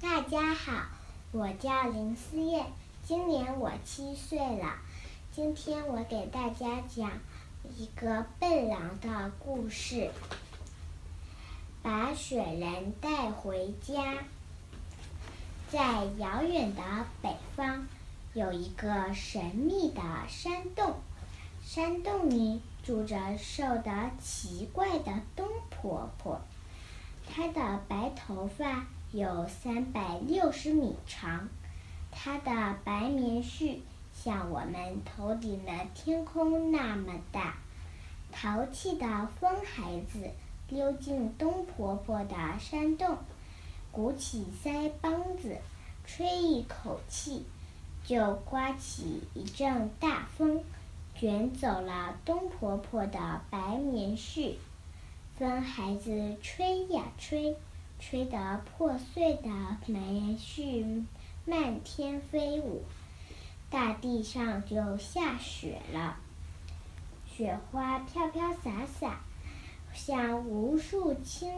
大家好，我叫林思燕，今年我七岁了。今天我给大家讲一个笨狼的故事。把雪人带回家。在遥远的北方，有一个神秘的山洞，山洞里住着瘦得奇怪的冬婆婆，她的白头发。有三百六十米长，它的白棉絮像我们头顶的天空那么大。淘气的风孩子溜进冬婆婆的山洞，鼓起腮帮子，吹一口气，就刮起一阵大风，卷走了冬婆婆的白棉絮。风孩子吹呀吹。吹得破碎的棉絮漫天飞舞，大地上就下雪了。雪花飘飘洒洒，像无数轻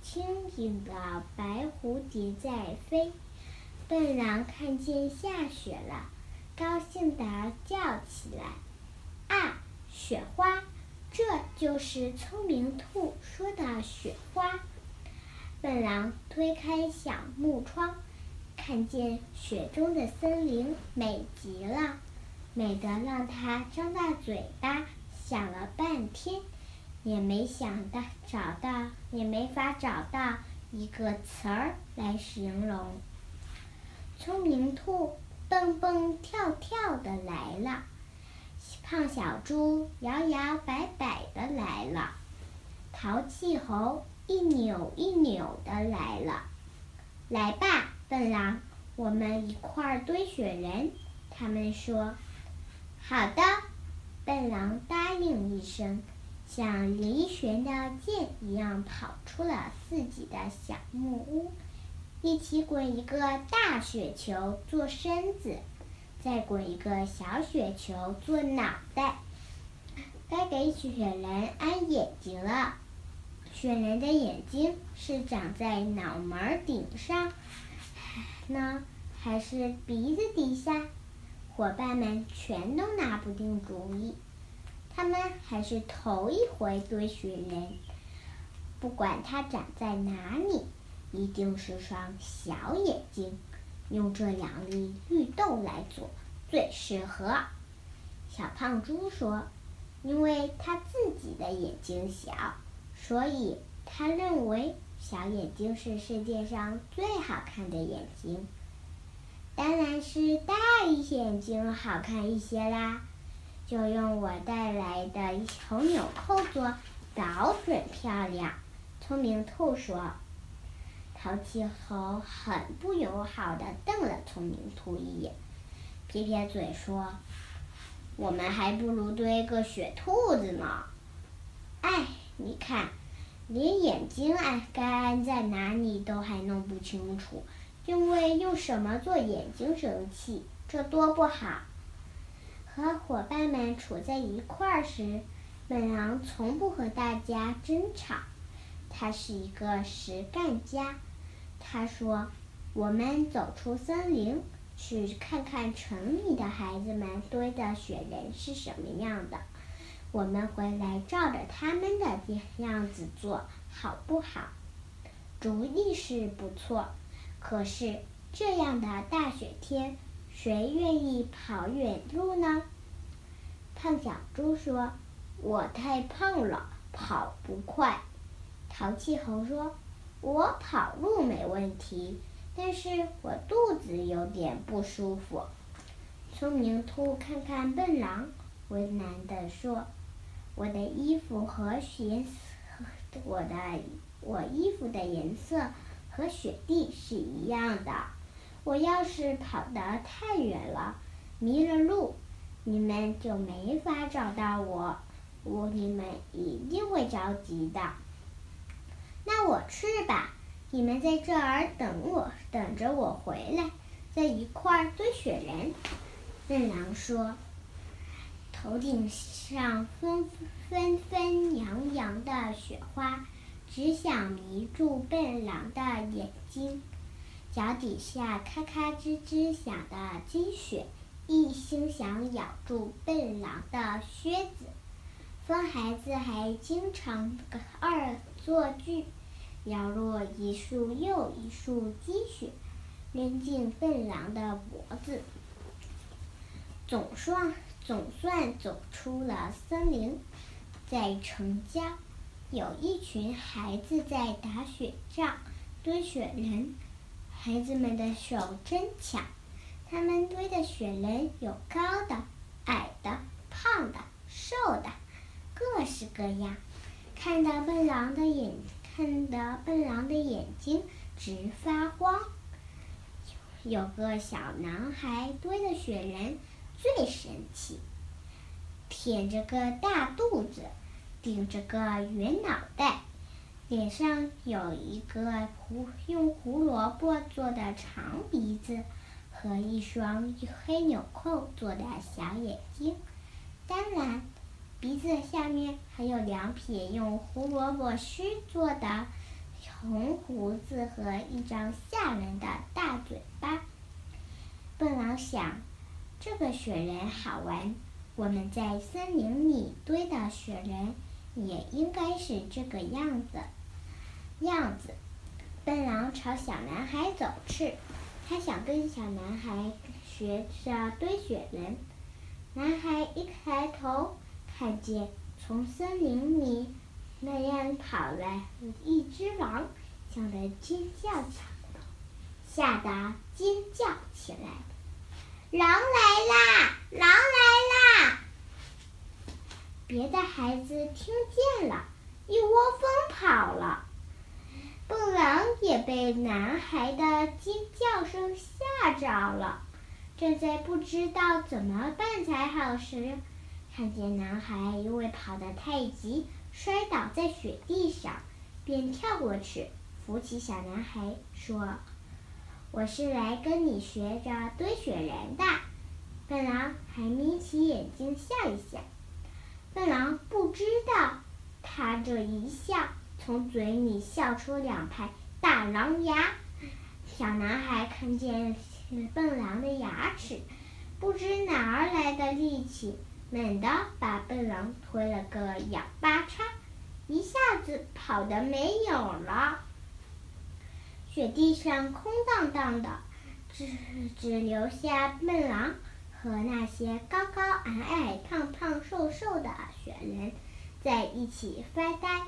轻盈的白蝴蝶在飞。笨狼看见下雪了，高兴地叫起来：“啊，雪花！这就是聪明兔说的雪花。”笨狼推开小木窗，看见雪中的森林，美极了，美得让他张大嘴巴，想了半天，也没想到找到，也没法找到一个词儿来形容。聪明兔蹦蹦跳跳的来了，胖小猪摇摇摆摆的来了，淘气猴。一扭一扭的来了，来吧，笨狼，我们一块儿堆雪人。他们说：“好的。”笨狼答应一声，像离弦的箭一样跑出了自己的小木屋，一起滚一个大雪球做身子，再滚一个小雪球做脑袋。该给雪人安眼睛了。雪人的眼睛是长在脑门顶上呢，还是鼻子底下？伙伴们全都拿不定主意。他们还是头一回堆雪人，不管它长在哪里，一定是双小眼睛。用这两粒绿豆来做最适合。小胖猪说：“因为它自己的眼睛小。”所以，他认为小眼睛是世界上最好看的眼睛。当然是大眼睛好看一些啦。就用我带来的红纽扣做，保准漂亮。聪明兔说。淘气猴很不友好的瞪了聪明兔一眼，撇撇嘴说：“我们还不如堆个雪兔子呢。”哎。你看，连眼睛安该安在哪里都还弄不清楚，因为用什么做眼睛生气，这多不好。和伙伴们处在一块儿时，本狼从不和大家争吵，他是一个实干家。他说：“我们走出森林，去看看城里的孩子们堆的雪人是什么样的。”我们回来照着他们的样子做好不好？主意是不错，可是这样的大雪天，谁愿意跑远路呢？胖小猪说：“我太胖了，跑不快。”淘气猴说：“我跑路没问题，但是我肚子有点不舒服。”聪明兔看看笨狼，为难地说。我的衣服和颜色，我的我衣服的颜色和雪地是一样的。我要是跑得太远了，迷了路，你们就没法找到我，我你们一定会着急的。那我去吧，你们在这儿等我，等着我回来，在一块堆雪人。笨狼说。头顶上纷纷纷扬扬的雪花，只想迷住笨狼的眼睛。脚底下咔咔吱吱响的积雪，一心想咬住笨狼的靴子。疯孩子还经常恶作剧，摇落一束又一束积雪，扔进笨狼的脖子。总算总算走出了。森林，在城郊，有一群孩子在打雪仗、堆雪人。孩子们的手真巧，他们堆的雪人有高的、矮的、胖的、瘦的，各式各样。看到笨狼的眼，看得笨狼的眼睛直发光。有个小男孩堆的雪人最神奇，腆着个大肚子，顶着个圆脑袋。脸上有一个胡用胡萝卜做的长鼻子和一双黑纽扣做的小眼睛，当然，鼻子下面还有两撇用胡萝卜须做的红胡子和一张吓人的大嘴巴。笨狼想，这个雪人好玩，我们在森林里堆的雪人也应该是这个样子。样子，笨狼朝小男孩走去，他想跟小男孩学着堆雪人。男孩一抬头，看见从森林里那样跑来一只狼，吓得尖叫起来，吓得尖叫起来。狼来啦！狼来啦！别的孩子听见了，一窝蜂跑了。笨狼也被男孩的尖叫声吓着了，正在不知道怎么办才好时，看见男孩因为跑得太急摔倒在雪地上，便跳过去扶起小男孩，说：“我是来跟你学着堆雪人的。”笨狼还眯起眼睛笑一笑。笨狼不知道，他这一笑。从嘴里笑出两排大狼牙，小男孩看见笨狼的牙齿，不知哪儿来的力气，猛地把笨狼推了个仰八叉，一下子跑得没有了。雪地上空荡荡的，只只留下笨狼和那些高高矮矮、胖胖瘦瘦的雪人在一起发呆。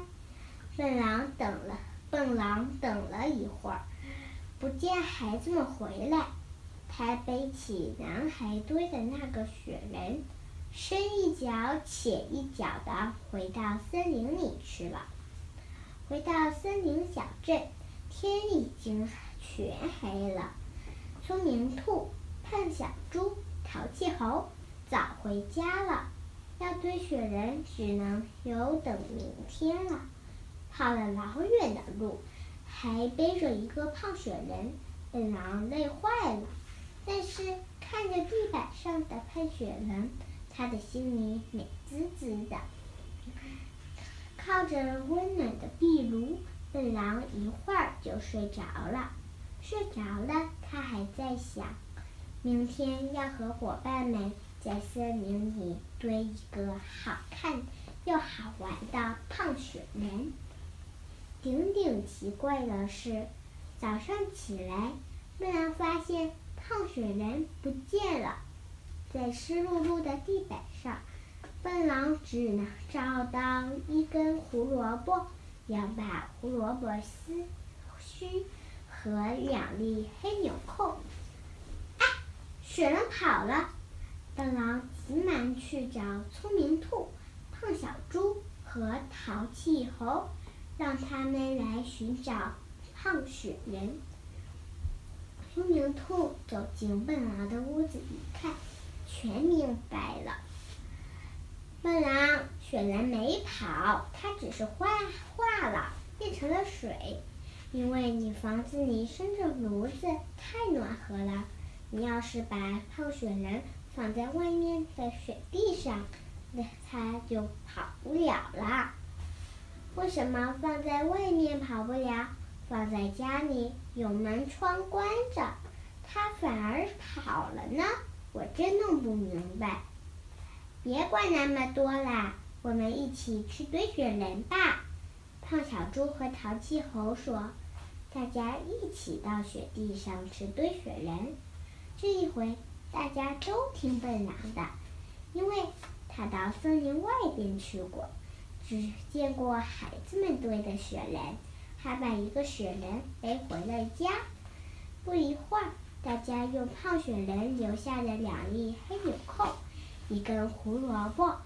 笨狼等了，笨狼等了一会儿，不见孩子们回来，他背起男孩堆的那个雪人，深一脚浅一脚的回到森林里去了。回到森林小镇，天已经全黑了。聪明兔、胖小猪、淘气猴早回家了，要堆雪人只能有等明天了。跑了老远的路，还背着一个胖雪人，笨狼累坏了。但是看着地板上的胖雪人，他的心里美滋滋的。靠着温暖的壁炉，笨狼一会儿就睡着了。睡着了，他还在想，明天要和伙伴们在森林里堆一个好看又好玩的胖雪人。顶顶奇怪的是，早上起来，笨狼发现胖雪人不见了，在湿漉漉的地板上，笨狼只能找到一根胡萝卜，要把胡萝卜丝须和两粒黑纽扣。啊，雪人跑了！笨狼急忙去找聪明兔、胖小猪和淘气猴。让他们来寻找胖雪人。聪明兔走进笨狼的屋子一看，全明白了。笨狼，雪人没跑，它只是化化了，变成了水。因为你房子里生着炉子，太暖和了。你要是把胖雪人放在外面的雪地上，那它就跑不了了。为什么放在外面跑不了，放在家里有门窗关着，它反而跑了呢？我真弄不明白。别管那么多啦，我们一起去堆雪人吧。胖小猪和淘气猴说：“大家一起到雪地上去堆雪人。”这一回，大家都听笨狼的，因为他到森林外边去过。只见过孩子们堆的雪人，还把一个雪人背回了家。不一会儿，大家用胖雪人留下的两粒黑纽扣、一根胡萝卜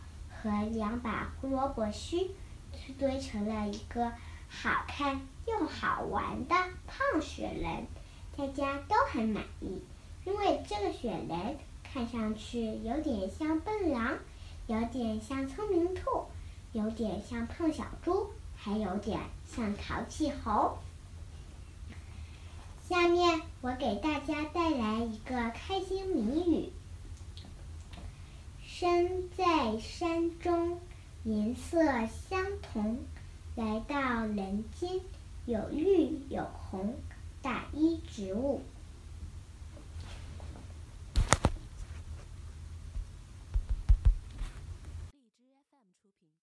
和两把胡萝卜须，堆成了一个好看又好玩的胖雪人。大家都很满意，因为这个雪人看上去有点像笨狼，有点像聪明兔。有点像胖小猪，还有点像淘气猴。下面我给大家带来一个开心谜语：身在，颜色相同，来到人间，有绿有红，大衣植物。